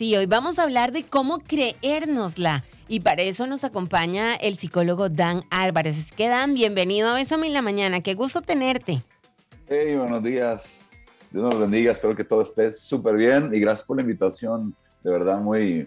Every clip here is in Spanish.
Sí, hoy vamos a hablar de cómo creérnosla. Y para eso nos acompaña el psicólogo Dan Álvarez. Es que Dan, bienvenido a Bésame en la Mañana. Qué gusto tenerte. Hey, buenos días. Dios nos bendiga. Espero que todo esté súper bien. Y gracias por la invitación. De verdad, muy,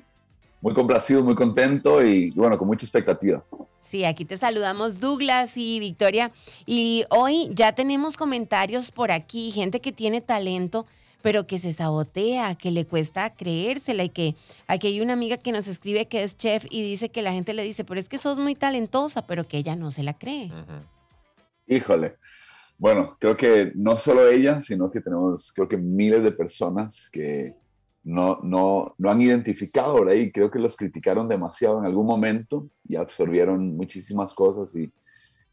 muy complacido, muy contento y bueno, con mucha expectativa. Sí, aquí te saludamos Douglas y Victoria. Y hoy ya tenemos comentarios por aquí, gente que tiene talento, pero que se sabotea, que le cuesta creérsela y que aquí hay una amiga que nos escribe que es chef y dice que la gente le dice, pero es que sos muy talentosa, pero que ella no se la cree. Híjole. Bueno, creo que no solo ella, sino que tenemos, creo que miles de personas que, no, no, no han identificado, ¿verdad? Y creo que los criticaron demasiado en algún momento y absorbieron muchísimas cosas. Y,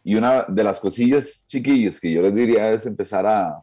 y una de las cosillas, chiquillos, que yo les diría es empezar a,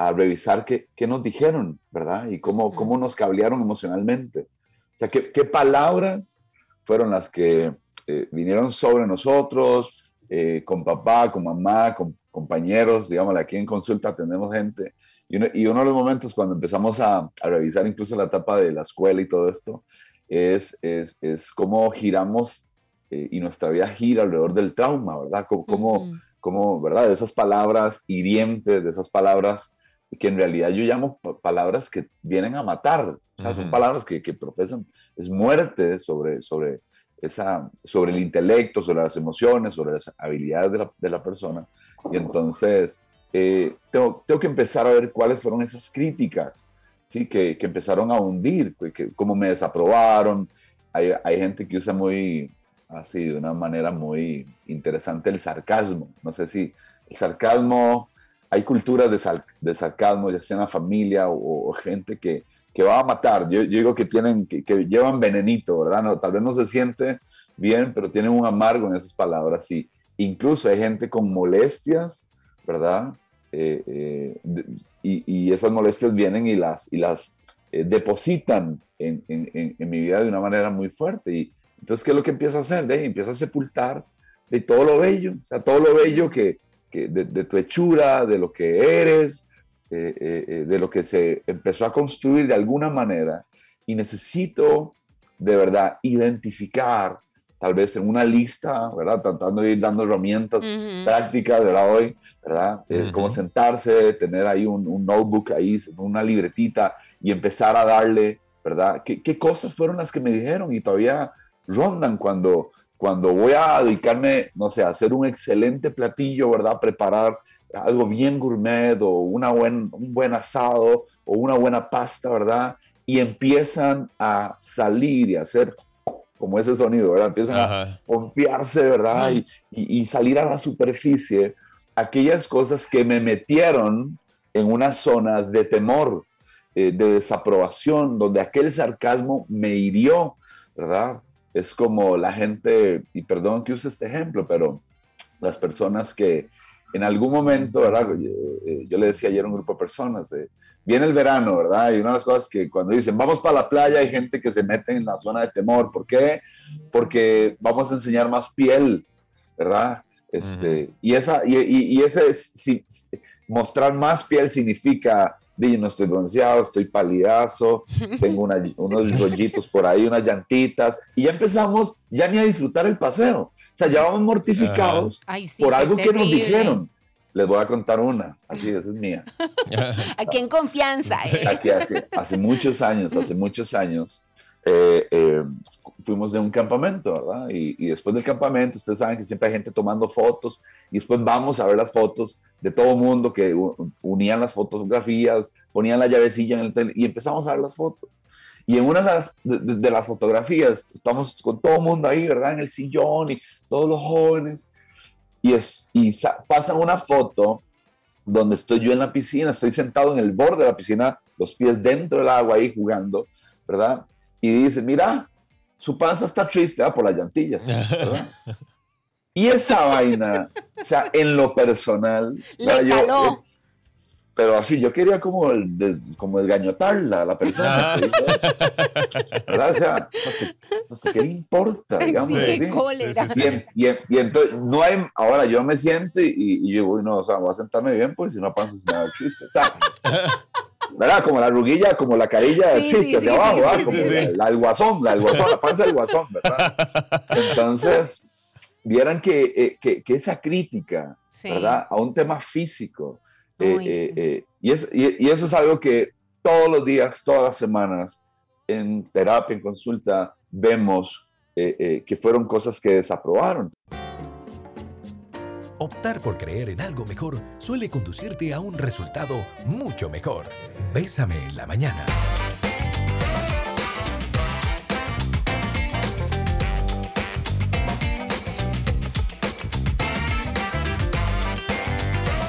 a revisar qué, qué, nos dijeron, ¿verdad? Y cómo, cómo nos cablearon emocionalmente. O sea, qué, qué palabras fueron las que eh, vinieron sobre nosotros, eh, con papá, con mamá, con compañeros, digamos, aquí en consulta tenemos gente y uno, de los momentos cuando empezamos a, revisar incluso la etapa de la escuela y todo esto, es, es, es cómo giramos eh, y nuestra vida gira alrededor del trauma, ¿verdad? Como, como, ¿verdad? De esas palabras hirientes, de esas palabras que en realidad yo llamo palabras que vienen a matar, o sea, son palabras que, que, profesan, es muerte sobre, sobre, esa, sobre el intelecto, sobre las emociones, sobre las habilidades de la, de la persona. Y entonces, eh, tengo, tengo, que empezar a ver cuáles fueron esas críticas, ¿sí? Que, que empezaron a hundir, que, cómo me desaprobaron. Hay, hay, gente que usa muy, así, de una manera muy interesante el sarcasmo. No sé si el sarcasmo, hay culturas de, de sarcasmo, ya sea en la familia o, gente que, que, va a matar. Yo, yo digo que, tienen, que, que, llevan venenito, ¿verdad? No, tal vez no se siente bien, pero tienen un amargo en esas palabras. Y incluso hay gente con molestias ¿verdad? Eh, eh, y, esas molestias vienen y las, y las eh, depositan en, mi vida de una manera muy fuerte. Y entonces, ¿qué es lo que empieza a hacer? De empieza a sepultar de todo lo bello, o sea, todo lo bello que, de, tu hechura, de lo que eres, de lo que se empezó a construir de alguna manera. Y necesito de verdad identificar tal vez en una lista, ¿verdad? Tratando de ir dando herramientas prácticas, ¿verdad? Hoy, ¿verdad? Eh, como sentarse, tener ahí un, notebook ahí, una libretita y empezar a darle, ¿verdad? ¿Qué, ¿Qué, cosas fueron las que me dijeron y todavía rondan cuando, cuando voy a dedicarme, no sé, a hacer un excelente platillo, ¿verdad? Preparar algo bien gourmet o una buen, un buen asado o una buena pasta, ¿verdad? Y empiezan a salir y a hacer como ese sonido, ¿verdad? Empiezan a pompearse, ¿verdad? Y, y, salir a la superficie aquellas cosas que me metieron en una zona de temor, eh, de desaprobación, donde aquel sarcasmo me hirió, ¿verdad? Es como la gente, y perdón que use este ejemplo, pero las personas que en algún momento, ¿verdad? Yo, eh, yo le decía ayer a un grupo de personas, eh, viene el verano, ¿verdad? Y una de las cosas que cuando dicen vamos para la playa hay gente que se mete en la zona de temor. ¿Por qué? Porque vamos a enseñar más piel, ¿verdad? Este, y, esa, y, y, ese es, mostrar más piel significa, dije, no estoy bronceado, estoy palidazo, tengo unos rollitos por ahí, unas llantitas, y ya empezamos ya ni a disfrutar el paseo. O sea, ya vamos mortificados por algo que nos dijeron. Les voy a contar una, así, esa es mía. Aquí en confianza. ¿eh? Aquí hace, hace, muchos años, hace muchos años, eh, eh, fuimos de un campamento, ¿verdad? Y, y, después del campamento, ustedes saben que siempre hay gente tomando fotos y después vamos a ver las fotos de todo el mundo que unían las fotografías, ponían la llavecilla en el tele y empezamos a ver las fotos. Y en una de las, de las fotografías, estamos con todo el mundo ahí, ¿verdad? En el sillón y todos los jóvenes y, es, y pasan una foto donde estoy yo en la piscina, estoy sentado en el borde de la piscina, los pies dentro del agua ahí jugando, ¿verdad? Y dice, mira, su panza está triste ah, por las llantillas, ¿verdad? y esa vaina, o sea, en lo personal, Le caló pero así, yo quería como, el, como desgañotarla a la persona. ¿Verdad? O sea, ¿qué le importa? Digamos, qué cólera. Y, y, entonces, no hay, ahora yo me siento y, y yo voy, no, o sea, voy a sentarme bien, pues si no pasa se me da chiste. O sea, ¿verdad? Como la ruguilla, como la carilla del chiste hacia abajo, Como la, del guasón, la del guasón, la panza del guasón, ¿verdad? Entonces, vieran que, eh, que, que esa crítica, ¿verdad? A un tema físico, eh, eh, y, es, y, eso es algo que todos los días, todas las semanas, en terapia, en consulta, vemos que fueron cosas que desaprobaron. Optar por creer en algo mejor suele conducirte a un resultado mucho mejor. Bésame en la mañana.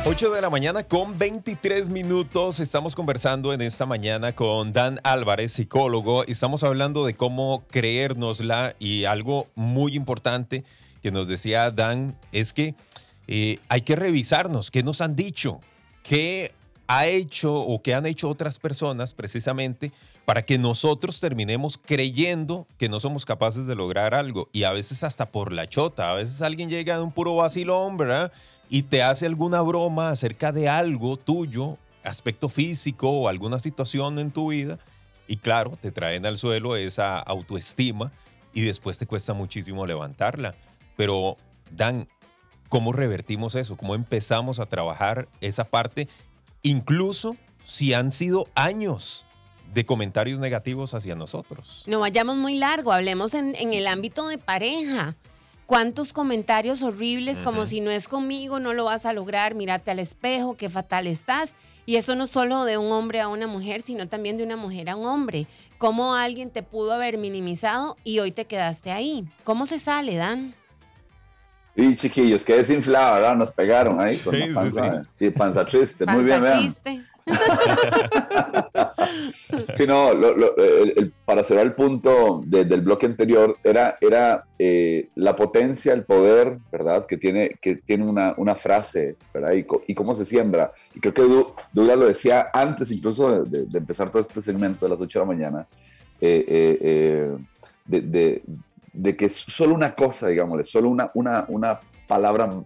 8 de la mañana con 23 minutos. Estamos conversando en esta mañana con Dan Álvarez, psicólogo. Estamos hablando de cómo creérnosla y algo muy importante que nos decía Dan es que eh, hay que revisarnos qué nos han dicho, qué ha hecho o qué han hecho otras personas precisamente para que nosotros terminemos creyendo que no somos capaces de lograr algo. Y a veces hasta por la chota, a veces alguien llega de un puro vacilón, ¿verdad? Y te hace alguna broma acerca de algo tuyo, aspecto físico o alguna situación en tu vida. Y claro, te traen al suelo esa autoestima y después te cuesta muchísimo levantarla. Pero Dan, ¿Cómo revertimos eso? ¿Cómo empezamos a trabajar esa parte? Incluso si han sido años de comentarios negativos hacia nosotros. No vayamos muy largo, hablemos en, el ámbito de pareja. ¿Cuántos comentarios horribles como si no es conmigo, no lo vas a lograr, mírate al espejo, qué fatal estás? Y eso no solo de un hombre a una mujer, sino también de una mujer a un hombre. ¿Cómo alguien te pudo haber minimizado y hoy te quedaste ahí? ¿Cómo se sale, Dan? Y chiquillos, qué desinflada, ¿verdad? Nos pegaron ahí con la panza, sí, panza triste. Muy bien, vean. sí, no, para cerrar el punto del bloque anterior, era, era eh, la potencia, el poder, ¿verdad? Que tiene, que tiene una, una frase, ¿verdad? Y, cómo se siembra. Y creo que Douglas lo decía antes incluso de, empezar todo este segmento de las 8 de la mañana, eh, eh, de, de que solo una cosa, digámosle, solo una, una, una palabra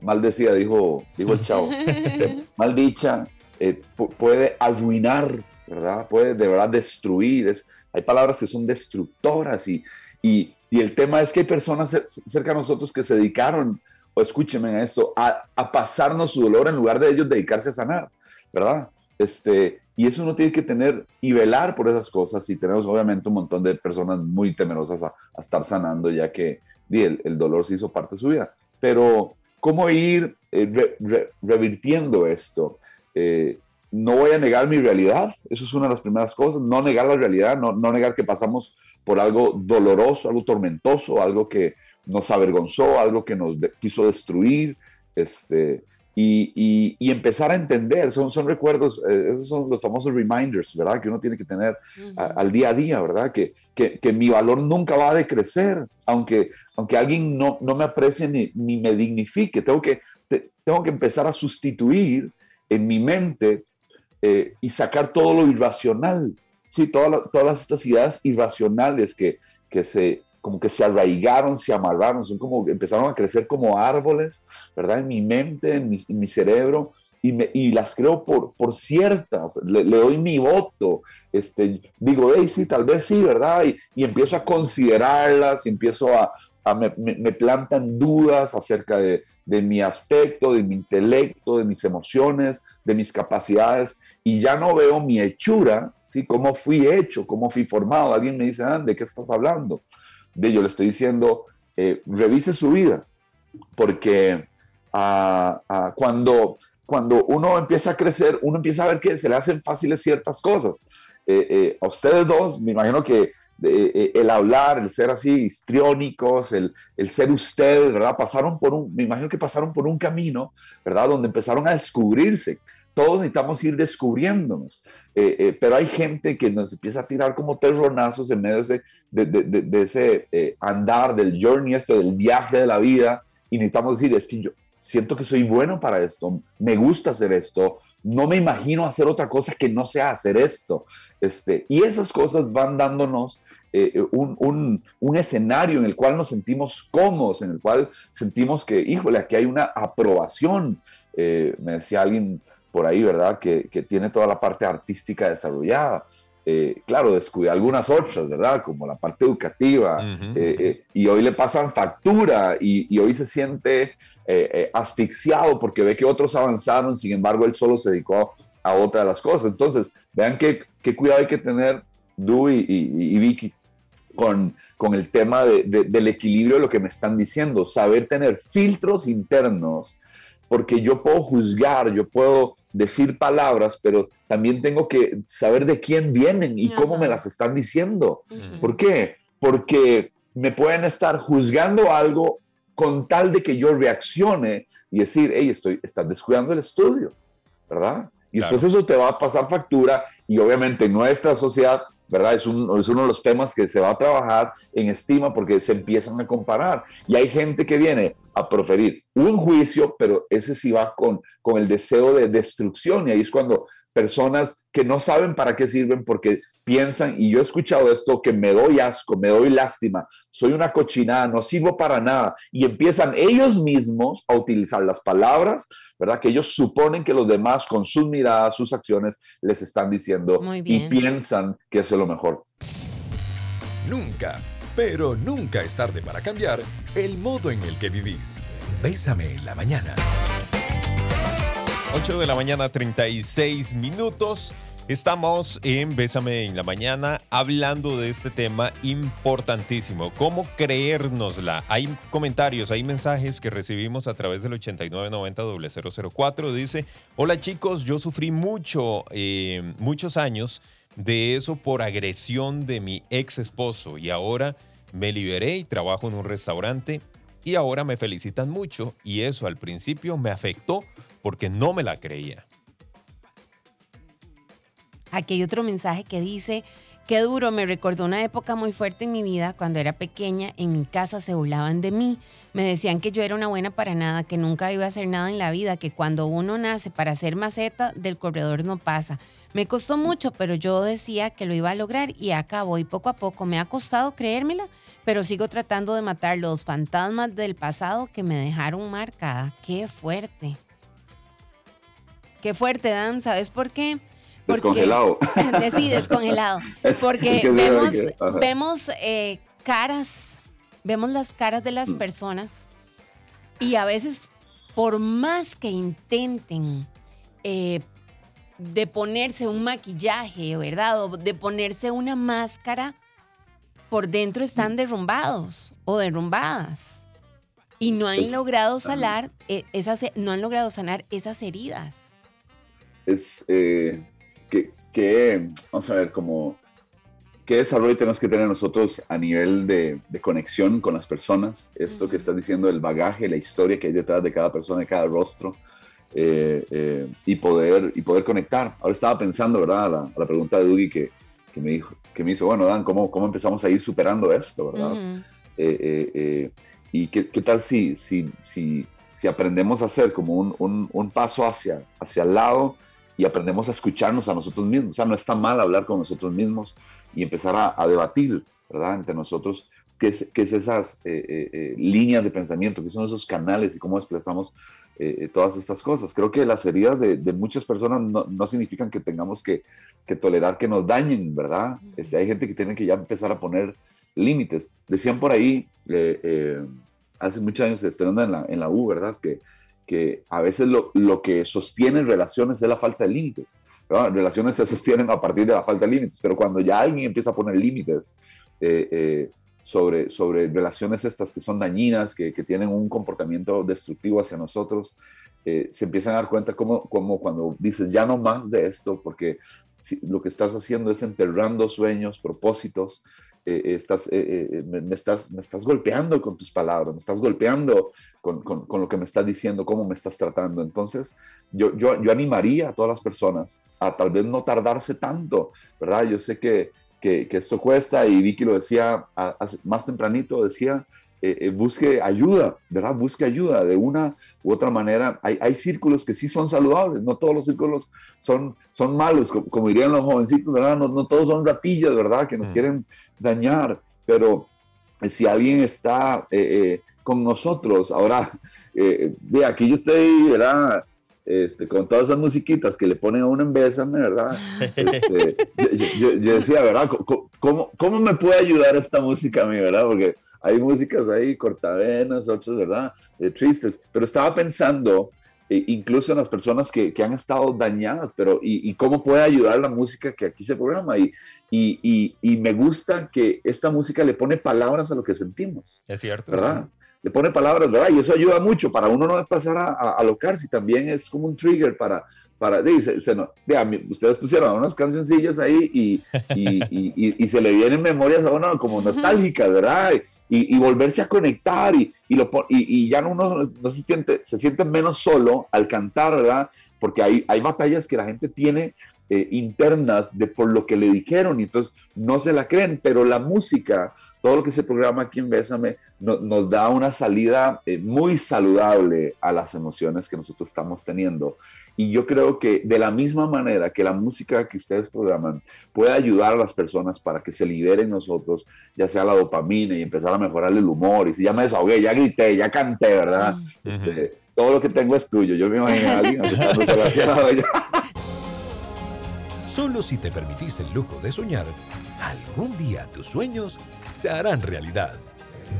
maldecida, dijo, dijo el chavo, este, maldicha, eh, puede arruinar, ¿verdad? Puede de verdad destruir. Es, hay palabras que son destructoras y, y, y, el tema es que hay personas cerca de nosotros que se dedicaron, o escúchenme a esto, a, a pasarnos su dolor en lugar de ellos dedicarse a sanar, ¿verdad? Este, y eso uno tiene que tener y velar por esas cosas. Y tenemos obviamente un montón de personas muy temerosas a, estar sanando, ya que el, el, dolor se hizo parte de su vida. Pero, ¿cómo ir eh, revirtiendo esto? Eh, no voy a negar mi realidad, eso es una de las primeras cosas, no negar la realidad, no, no negar que pasamos por algo doloroso, algo tormentoso, algo que nos avergonzó, algo que nos quiso destruir, este, y, y, empezar a entender, son, son recuerdos, eh, esos son los famosos reminders, ¿verdad? Que uno tiene que tener al día a día, ¿verdad? Que, que, que, mi valor nunca va a decrecer, aunque, aunque alguien no, no me aprecie ni, ni, me dignifique. Tengo que, tengo que empezar a sustituir en mi mente eh, y sacar todo lo irracional, ¿sí? Todas, todas estas ideas irracionales que, que se como que se arraigaron, se amarraron, son como, empezaron a crecer como árboles, ¿verdad? En mi mente, en mi, cerebro, y, me, y, las creo por, por ciertas, le, doy mi voto, este, digo, hey, sí, tal vez sí, ¿verdad? Y, y empiezo a considerarlas, y empiezo a, a me, me, plantan dudas acerca de, de, mi aspecto, de mi intelecto, de mis emociones, de mis capacidades, y ya no veo mi hechura, ¿sí? Cómo fui hecho, cómo fui formado. Alguien me dice, ¿de qué estás hablando? De yo le estoy diciendo, eh, revise su vida, porque ah, ah, cuando, cuando uno empieza a crecer, uno empieza a ver que se le hacen fáciles ciertas cosas. Eh, eh, a ustedes dos, me imagino que el hablar, el ser así histriónicos, el, el, ser ustedes, ¿verdad? Pasaron por un, me imagino que pasaron por un camino, ¿verdad? Donde empezaron a descubrirse todos necesitamos ir descubriéndonos, eh, eh, pero hay gente que nos empieza a tirar como terronazos en medio de, de, ese eh, andar, del journey este, del viaje de la vida, y necesitamos decir, es que yo siento que soy bueno para esto, me gusta hacer esto, no me imagino hacer otra cosa que no sea hacer esto. Este, y esas cosas van dándonos un, un, un, escenario en el cual nos sentimos cómodos, en el cual sentimos que, híjole, aquí hay una aprobación. me decía alguien por ahí, ¿verdad? Que, que tiene toda la parte artística desarrollada. Eh, claro, descuida algunas otras, ¿verdad? Como la parte educativa. Eh, eh, y hoy le pasan factura y, hoy se siente asfixiado porque ve que otros avanzaron, sin embargo, él solo se dedicó a otra de las cosas. Entonces, vean qué, qué cuidado hay que tener, Du y, Vicky, con, con, el tema del equilibrio de lo que me están diciendo, saber tener filtros internos porque yo puedo juzgar, yo puedo decir palabras, pero también tengo que saber de quién vienen y cómo me las están diciendo. ¿Por qué? Porque me pueden estar juzgando algo con tal de que yo reaccione y decir, hey, estoy, estás descuidando el estudio, ¿verdad? Y después eso te va a pasar factura y obviamente nuestra sociedad ¿verdad? Es, uno de los temas que se va a trabajar en estima porque se empiezan a comparar. Y hay gente que viene a proferir un juicio, pero ese sí va con, con el deseo de destrucción. Y ahí es cuando personas que no saben para qué sirven porque piensan, y yo he escuchado esto, que me doy asco, me doy lástima, soy una cochinada, no sirvo para nada, y empiezan ellos mismos a utilizar las palabras, ¿verdad? Que ellos suponen que los demás con sus miradas, sus acciones, les están diciendo y piensan que eso es lo mejor. Nunca, pero nunca es tarde para cambiar el modo en el que vivís. Bésame en la mañana. 8 de la mañana, 36 minutos. Estamos en Bésame en la Mañana hablando de este tema importantísimo, cómo creérnosla. Hay comentarios, hay mensajes que recibimos a través del 8990-004. Dice, hola chicos, yo sufrí mucho, eh, muchos años de eso por agresión de mi ex esposo y ahora me liberé y trabajo en un restaurante y ahora me felicitan mucho y eso al principio me afectó porque no me la creía. Aquí hay otro mensaje que dice, qué duro, me recordó una época muy fuerte en mi vida, cuando era pequeña, en mi casa se burlaban de mí, me decían que yo era una buena para nada, que nunca iba a hacer nada en la vida, que cuando uno nace para ser maceta, del corredor no pasa. Me costó mucho, pero yo decía que lo iba a lograr y acabó y poco a poco me ha costado creérmela, pero sigo tratando de matar los fantasmas del pasado que me dejaron marcada. Qué fuerte. Qué fuerte, Dan. ¿Sabes por qué? Descongelado. sí, descongelado. Porque vemos, eh, caras, vemos las caras de las mm. personas y a veces, por más que intenten eh, de ponerse un maquillaje, ¿verdad? O de ponerse una máscara, por dentro están mm. derrumbados o derrumbadas. Y no han logrado sanar eh, esas, no han logrado sanar esas heridas. Es, que, vamos a ver, como, ¿qué desarrollo tenemos que tener nosotros a nivel de, conexión con las personas? Esto que estás diciendo, el bagaje, la historia que hay detrás de cada persona, de cada rostro, eh, eh, y, poder, y poder conectar. Ahora estaba pensando, ¿verdad? A la, pregunta de Dugi que, que, me dijo, que me hizo, bueno, Dan, ¿cómo, cómo empezamos a ir superando esto, verdad? Eh, y qué, qué, tal si, si, si, si aprendemos a hacer como un, un, un paso hacia, hacia el lado y aprendemos a escucharnos a nosotros mismos. O sea, no está mal hablar con nosotros mismos y empezar a, debatir, ¿verdad? Entre nosotros, qué es, qué es esas eh, eh, eh, líneas de pensamiento, qué son esos canales y cómo desplazamos todas estas cosas. Creo que las heridas de, muchas personas no, no, significan que tengamos que, que, tolerar que nos dañen, ¿verdad? Este, hay gente que tiene que ya empezar a poner límites. Decían por ahí, hace muchos años, estudiando en la, en la U, ¿verdad? Que que a veces lo, lo, que sostiene relaciones es la falta de límites. Relaciones se sostienen a partir de la falta de límites, pero cuando ya alguien empieza a poner límites eh, eh, sobre, sobre relaciones estas que son dañinas, que, que tienen un comportamiento destructivo hacia nosotros, eh, se empiezan a dar cuenta como, como cuando dices ya no más de esto, porque lo que estás haciendo es enterrando sueños, propósitos, eh, estás, eh, eh, me, estás, me estás golpeando con tus palabras, me estás golpeando con, con, lo que me estás diciendo, cómo me estás tratando. Entonces, yo, yo, yo animaría a todas las personas a tal vez no tardarse tanto, ¿verdad? Yo sé que, que esto cuesta y Vicky lo decía más tempranito, decía, eh, eh, busque ayuda, ¿verdad? Busque ayuda de una u otra manera. Hay, hay, círculos que sí son saludables, no todos los círculos son, son malos, como, dirían los jovencitos, ¿verdad? No, no, todos son ratillas, ¿verdad? Que nos mm. quieren dañar, pero eh, si alguien está con nosotros, ahora, ve, aquí yo estoy, ¿verdad? este, con todas esas musiquitas que le ponen a uno en Bésame, ¿verdad? Este, yo, decía, ¿verdad? ¿Cómo, ¿Cómo, me puede ayudar esta música a mí, ¿verdad? Porque hay músicas ahí cortavenas, otras, ¿verdad? Eh, tristes, pero estaba pensando e incluso en las personas que, que, han estado dañadas, pero y, cómo puede ayudar la música que aquí se programa. Y, y, y, me gusta que esta música le pone palabras a lo que sentimos. Es cierto. ¿Verdad? Le pone palabras, ¿verdad? Y eso ayuda mucho para uno no pasar a, a, alocarse. También es como un trigger para, para, dice, se, no, ustedes pusieron unas cancioncillas ahí y, y, y, y, se le vienen memorias a uno como nostálgicas, ¿verdad? Y, volverse a conectar y, lo, y, ya uno no se siente, se siente menos solo al cantar, ¿verdad? Porque hay, hay batallas que la gente tiene eh, internas de por lo que le dijeron y entonces no se la creen, pero la música todo lo que se programa aquí en Bésame nos da una salida eh, muy saludable a las emociones que nosotros estamos teniendo. Y yo creo que de la misma manera que la música que ustedes programan puede ayudar a las personas para que se liberen nosotros, ya sea la dopamina y empezar a mejorar el humor. Y si ya me desahogué, ya grité, ya canté, ¿verdad? Este, todo lo que tengo es tuyo. Yo me imagino a alguien Solo si te permitís el lujo de soñar, algún día tus sueños se harán realidad.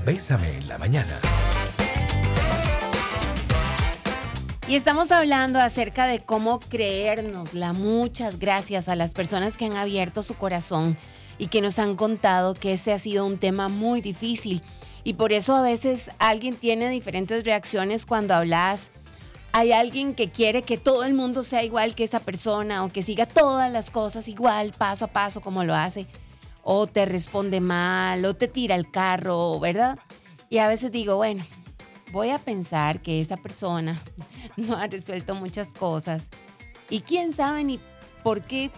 Bésame en la mañana. Y estamos hablando acerca de cómo creérnosla. Muchas gracias a las personas que han abierto su corazón y que nos han contado que este ha sido un tema muy difícil. Y por eso a veces alguien tiene diferentes reacciones cuando hablas. Hay alguien que quiere que todo el mundo sea igual que esa persona o que siga todas las cosas igual, paso a paso, como lo hace o te responde mal, o te tira el carro, ¿verdad? Y a veces digo, bueno, voy a pensar que esa persona no ha resuelto muchas cosas. Y quién sabe ni por qué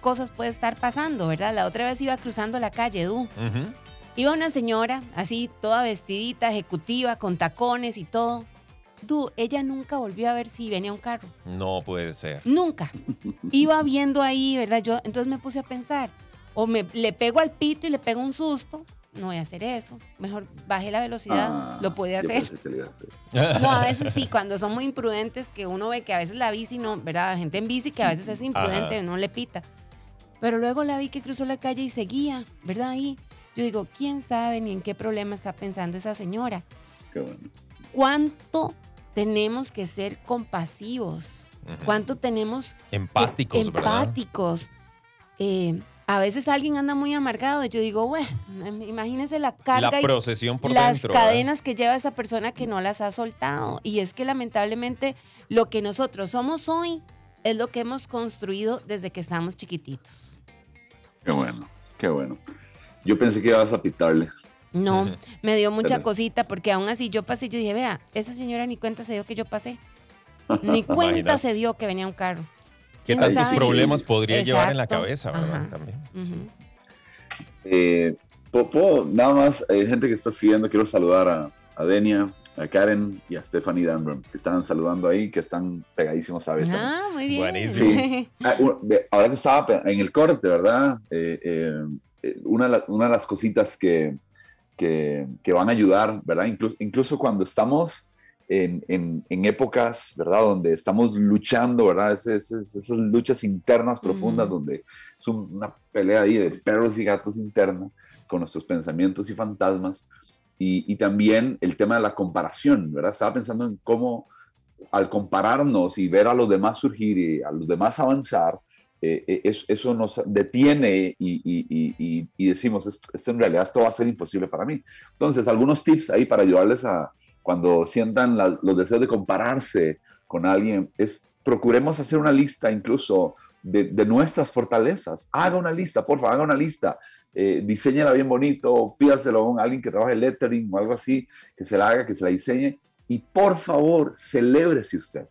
cosas puede estar pasando, ¿verdad? La otra vez iba cruzando la calle, Du. Iba una señora, así, toda vestidita, ejecutiva, con tacones y todo. Du, ella nunca volvió a ver si venía un carro. No puede ser. Nunca. Iba viendo ahí, ¿verdad? Yo entonces me puse a pensar, o me, le pego al pito y le pego un susto, no voy a hacer eso. Mejor baje la velocidad, ah, lo puede hacer. No, a veces sí, cuando son muy imprudentes, que uno ve que a veces la bici no, ¿verdad? Gente en bici que a veces es imprudente, no le pita. Pero luego la vi que cruzó la calle y seguía, ¿verdad? Ahí. Yo digo, ¿quién sabe ni en qué problema está pensando esa señora? Qué bueno. ¿Cuánto tenemos que ser compasivos? ¿Cuánto tenemos... Empáticos, empáticos. Eh, a veces alguien anda muy amargado y yo digo, bueno, imagínese la carga. La procesión por las cadenas que lleva esa persona que no las ha soltado. Y es que lamentablemente lo que nosotros somos hoy es lo que hemos construido desde que estamos chiquititos. Qué bueno, qué bueno. Yo pensé que ibas a pitarle. No, me dio mucha cosita porque aún así yo pasé y yo dije, vea, esa señora ni cuenta se dio que yo pasé. Ni cuenta se dio que venía un carro. ¿Qué tantos problemas podría llevar en la cabeza, verdad? También. Eh, nada más, hay gente que está siguiendo, quiero saludar a, a Denia, a Karen y a Stephanie Danbrum, que están saludando ahí, que están pegadísimos a veces. Ah, muy bien. Buenísimo. Ah, ahora que estaba en el corte, ¿verdad? Eh, eh, una, una, de las cositas que, que, que, van a ayudar, ¿verdad? Incluso, incluso cuando estamos en, en, épocas, ¿verdad? Donde estamos luchando, ¿verdad? esas luchas internas profundas, donde es una pelea ahí de perros y gatos interna con nuestros pensamientos y fantasmas. Y, y, también el tema de la comparación, ¿verdad? Estaba pensando en cómo al compararnos y ver a los demás surgir y a los demás avanzar, eh, eh, eso, eso, nos detiene y, y, y decimos, esto, esto, en realidad esto va a ser imposible para mí. Entonces, algunos tips ahí para ayudarles a, cuando sientan los deseos de compararse con alguien, es procuremos hacer una lista incluso de, nuestras fortalezas. Haga una lista, por favor, haga una lista. Eh, diseñela bien bonito, pídaselo a alguien que trabaje lettering o algo así, que se la haga, que se la diseñe. Y por favor, celébrese usted.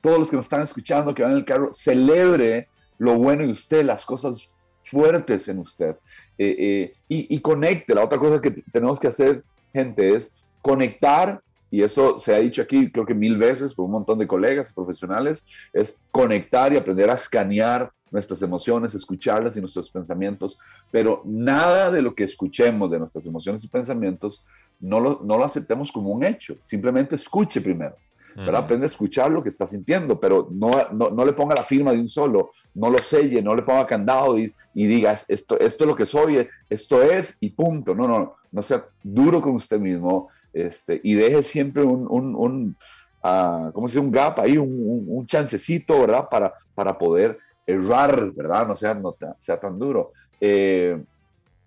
Todos los que nos están escuchando, que van en el carro, celebre lo bueno en usted, las cosas fuertes en usted. Eh, eh, y, y conecte. La otra cosa que tenemos que hacer, gente, es conectar, y eso se ha dicho aquí creo que mil veces por un montón de colegas profesionales, es conectar y aprender a escanear nuestras emociones, escucharlas y nuestros pensamientos, pero nada de lo que escuchemos de nuestras emociones y pensamientos no lo, no lo aceptemos como un hecho, simplemente escuche primero. ¿verdad? Aprende a escuchar lo que está sintiendo, pero no, no, le ponga la firma de un solo, no lo selle, no le ponga candado y, y diga, esto, esto es lo que soy, esto es y punto. No, no, no sea duro con usted mismo este, y deje siempre un, un, un uh, ¿cómo se dice? Un gap ahí, un, un, chancecito, ¿verdad? Para, para poder errar, ¿verdad? No sea, no sea tan duro. Eh,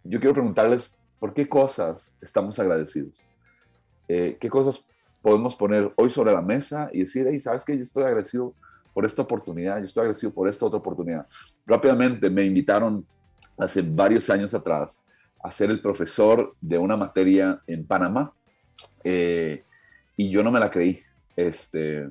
yo quiero preguntarles, ¿por qué cosas estamos agradecidos? Eh, ¿Qué cosas podemos poner hoy sobre la mesa y decir, hey, ¿sabes qué? Yo estoy agradecido por esta oportunidad, yo estoy agradecido por esta otra oportunidad. Rápidamente me invitaron hace varios años atrás a ser el profesor de una materia en Panamá eh, y yo no me la creí. Este,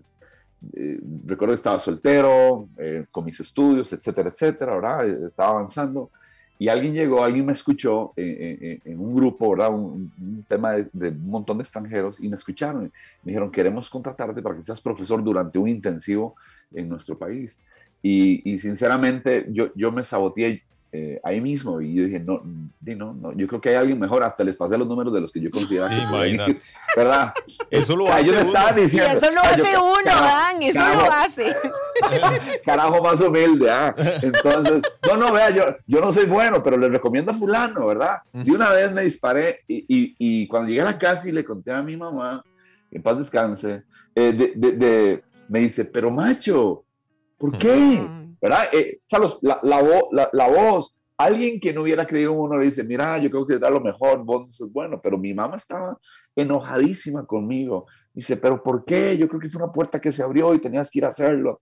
eh, recuerdo que estaba soltero, eh, con mis estudios, etcétera, etcétera, ¿verdad? Estaba avanzando y alguien llegó, alguien me escuchó en, un grupo, ¿verdad? Un, tema de, un montón de extranjeros y me escucharon. Me dijeron, queremos contratarte para que seas profesor durante un intensivo en nuestro país. Y, y sinceramente yo, yo me saboteé eh, ahí mismo. Y yo dije, no, no, no, yo creo que hay alguien mejor. Hasta les pasé los números de los que yo consideraba. Imagínate. ¿Verdad? Eso lo hace. uno. Diciendo, eso lo hace uno, Dan, eso lo hace. Carajo más humilde, ¿ah? Entonces, no, no, vea, yo, yo no soy bueno, pero le recomiendo a fulano, ¿verdad? Y una vez me disparé y, y, y, cuando llegué a la casa y le conté a mi mamá, en paz descanse, eh, de, de, de, me dice, pero macho, ¿por qué? ¿Verdad? Eh, la, la, la, voz, alguien que no hubiera creído en uno le dice, mira, yo creo que da lo mejor, vos es bueno, pero mi mamá estaba enojadísima conmigo. Dice, pero ¿por qué? Yo creo que fue una puerta que se abrió y tenías que ir a hacerlo.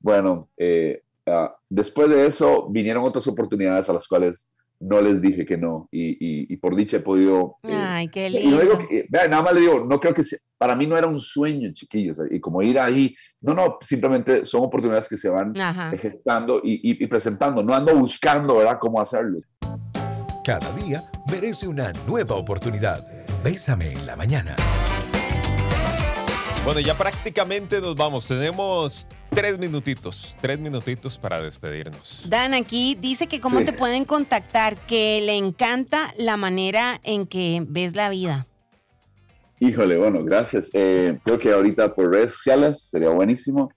Bueno, eh, ah, después de eso vinieron otras oportunidades a las cuales no les dije que no y, y, por dicha he podido... Eh, Ay, qué lindo. vea, nada más le digo, no creo que para mí no era un sueño, chiquillos, y como ir ahí, no, no, simplemente son oportunidades que se van gestando y, y, presentando, no ando buscando, ¿verdad?, cómo hacerlo. Cada día merece una nueva oportunidad. Bésame en la mañana. Bueno, ya prácticamente nos vamos. Tenemos tres minutitos, tres minutitos para despedirnos. Dan, aquí dice que cómo te pueden contactar, que le encanta la manera en que ves la vida. Híjole, bueno, gracias. Eh, creo que ahorita por redes sociales sería buenísimo.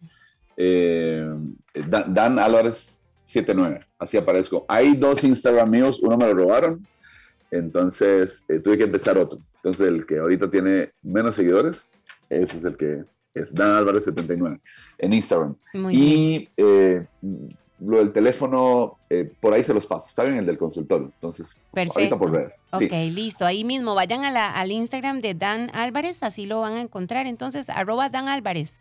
Eh, Dan, Álvarez 79, así aparezco. Hay dos Instagram míos, uno me lo robaron, entonces eh, tuve que empezar otro. Entonces el que ahorita tiene menos seguidores ese es el que es Dan Álvarez 79 en Instagram. y eh, lo del teléfono, eh, por ahí se los paso. Está bien el del consultorio. Entonces, ahorita por redes. Ok, listo. Ahí mismo vayan a la, al Instagram de Dan Álvarez, así lo van a encontrar. Entonces, arroba Dan Álvarez.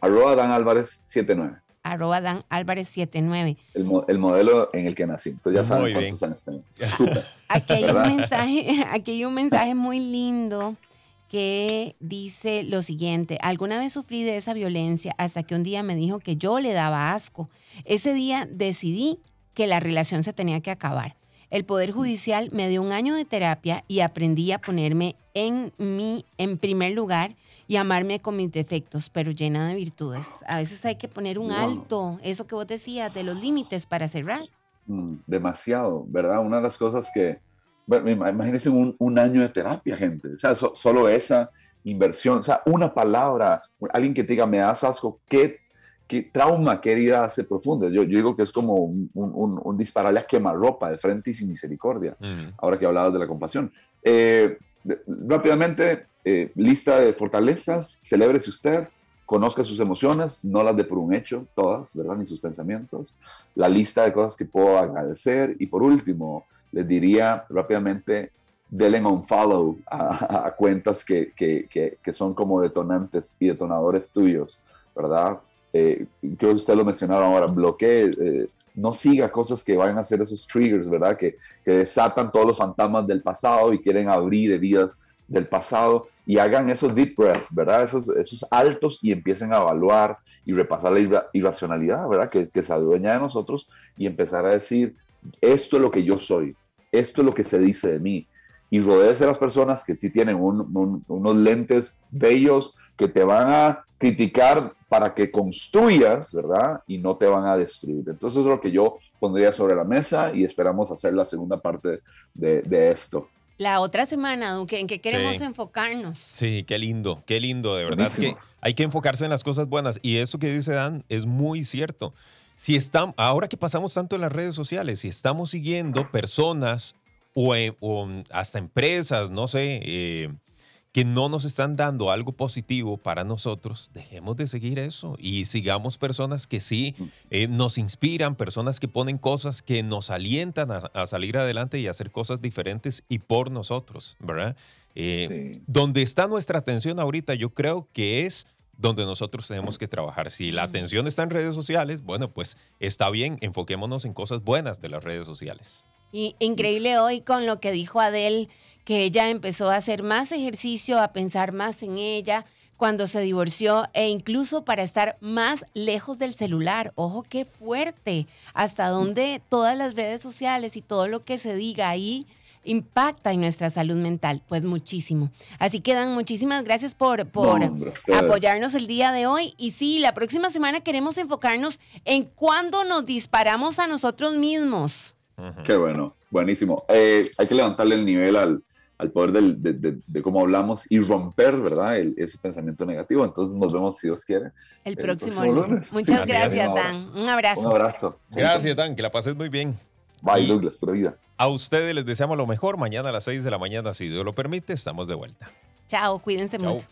Arroba Dan Álvarez 79 arroba Dan Álvarez 79. El, el, modelo en el que nací. Entonces ya saben cuántos años tengo. Súper. Aquí hay, un mensaje, aquí hay un mensaje muy lindo que dice lo siguiente, alguna vez sufrí de esa violencia hasta que un día me dijo que yo le daba asco. Ese día decidí que la relación se tenía que acabar. El Poder Judicial me dio un año de terapia y aprendí a ponerme en mí en primer lugar y amarme con mis defectos, pero llena de virtudes. A veces hay que poner un alto, eso que vos decías, de los límites para cerrar. Mm, demasiado, ¿verdad? Una de las cosas que, bueno, imagínense un, un, año de terapia, gente. O sea, solo esa inversión, o sea, una palabra, alguien que te diga, me das asco, ¿qué, qué trauma, qué herida hace profunda? Yo, yo digo que es como un, un, un, dispararle a quemarropa de frente y sin misericordia, ahora que hablabas de la compasión. Eh, rápidamente, eh, lista de fortalezas, celebrese usted, conozca sus emociones, no las de por un hecho, todas, ¿verdad? Ni sus pensamientos, la lista de cosas que puedo agradecer y por último, les diría rápidamente, denle un follow a, cuentas que, que, que, son como detonantes y detonadores tuyos, ¿verdad? Eh, creo que usted lo mencionaba ahora, bloquee, eh, no siga cosas que vayan a ser esos triggers, ¿verdad? Que, que desatan todos los fantasmas del pasado y quieren abrir heridas del pasado y hagan esos deep breaths, ¿verdad? Esos, esos altos y empiecen a evaluar y repasar la irracionalidad, ¿verdad? Que, que se adueña de nosotros y empezar a decir, esto es lo que yo soy, esto es lo que se dice de mí. Y rodearse de las personas que sí tienen unos lentes bellos que te van a criticar para que construyas, ¿verdad? Y no te van a destruir. Entonces es lo que yo pondría sobre la mesa y esperamos hacer la segunda parte de, de esto. la otra semana, Duque, en qué queremos Sí. enfocarnos. Sí, qué lindo, qué lindo, de verdad Buenísimo. que hay que enfocarse en las cosas buenas y eso que dice Dan es muy cierto. Si estamos, ahora que pasamos tanto en las redes sociales, si estamos siguiendo personas o, o hasta empresas, no sé, eh, que no nos están dando algo positivo para nosotros, dejemos de seguir eso y sigamos personas que sí eh, nos inspiran, personas que ponen cosas que nos alientan a, a salir adelante y a hacer cosas diferentes y por nosotros, ¿verdad? Eh, Sí. Donde está nuestra atención ahorita, yo creo que es donde nosotros tenemos que trabajar. Si la atención está en redes sociales, bueno, pues está bien, enfoquémonos en cosas buenas de las redes sociales. Y increíble hoy con lo que dijo Adele, que ella empezó a hacer más ejercicio, a pensar más en ella cuando se divorció e incluso para estar más lejos del celular. Ojo, qué fuerte. Hasta dónde todas las redes sociales y todo lo que se diga ahí impacta en nuestra salud mental. Pues muchísimo. Así que Dan, muchísimas gracias por, por No, apoyarnos el día de hoy. Y sí, la próxima semana queremos enfocarnos en cuándo nos disparamos a nosotros mismos. Qué bueno, buenísimo. Eh, hay que levantarle el nivel al, al poder del- de, de- de cómo hablamos y romper, ¿verdad? El- ese pensamiento negativo. Entonces nos vemos, si Dios quiere. El El próximo, próximo lunes. lunes. Muchas Sí, gracias. Dan. Un abrazo. Un abrazo. Gracias, Dan, que la pases muy bien. Bye, Y- Douglas, pura vida. A ustedes les deseamos lo mejor. Mañana a las 6 de la mañana, si Dios lo permite, estamos de vuelta. Chao, cuídense Chao. mucho.